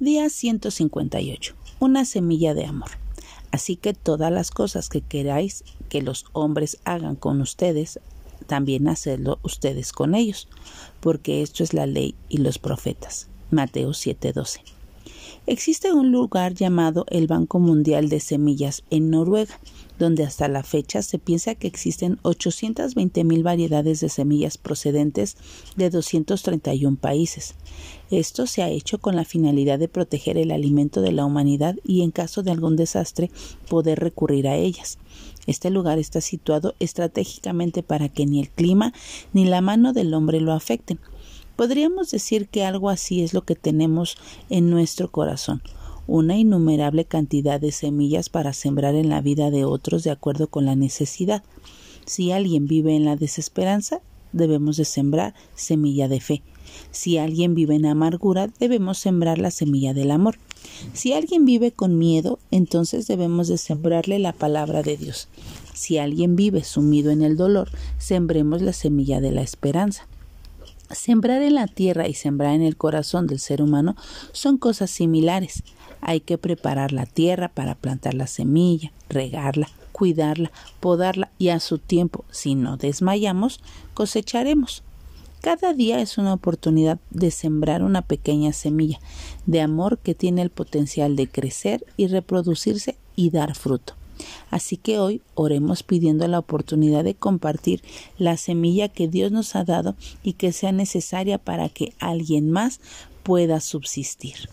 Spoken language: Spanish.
Día 158. Una semilla de amor. Así que todas las cosas que queráis que los hombres hagan con ustedes, también hacedlo ustedes con ellos, porque esto es la ley y los profetas. Mateo 7:12. Existe un lugar llamado el Banco Mundial de Semillas en Noruega, donde hasta la fecha se piensa que existen 820 mil variedades de semillas procedentes de 231 países. Esto se ha hecho con la finalidad de proteger el alimento de la humanidad y en caso de algún desastre poder recurrir a ellas. Este lugar está situado estratégicamente para que ni el clima ni la mano del hombre lo afecten. Podríamos decir que algo así es lo que tenemos en nuestro corazón, una innumerable cantidad de semillas para sembrar en la vida de otros de acuerdo con la necesidad. Si alguien vive en la desesperanza, debemos de sembrar semilla de fe. Si alguien vive en amargura, debemos sembrar la semilla del amor. Si alguien vive con miedo, entonces debemos de sembrarle la palabra de Dios. Si alguien vive sumido en el dolor, sembremos la semilla de la esperanza. Sembrar en la tierra y sembrar en el corazón del ser humano son cosas similares. Hay que preparar la tierra para plantar la semilla, regarla, cuidarla, podarla y a su tiempo, si no desmayamos, cosecharemos. Cada día es una oportunidad de sembrar una pequeña semilla de amor que tiene el potencial de crecer y reproducirse y dar fruto. Así que hoy oremos pidiendo la oportunidad de compartir la semilla que Dios nos ha dado y que sea necesaria para que alguien más pueda subsistir.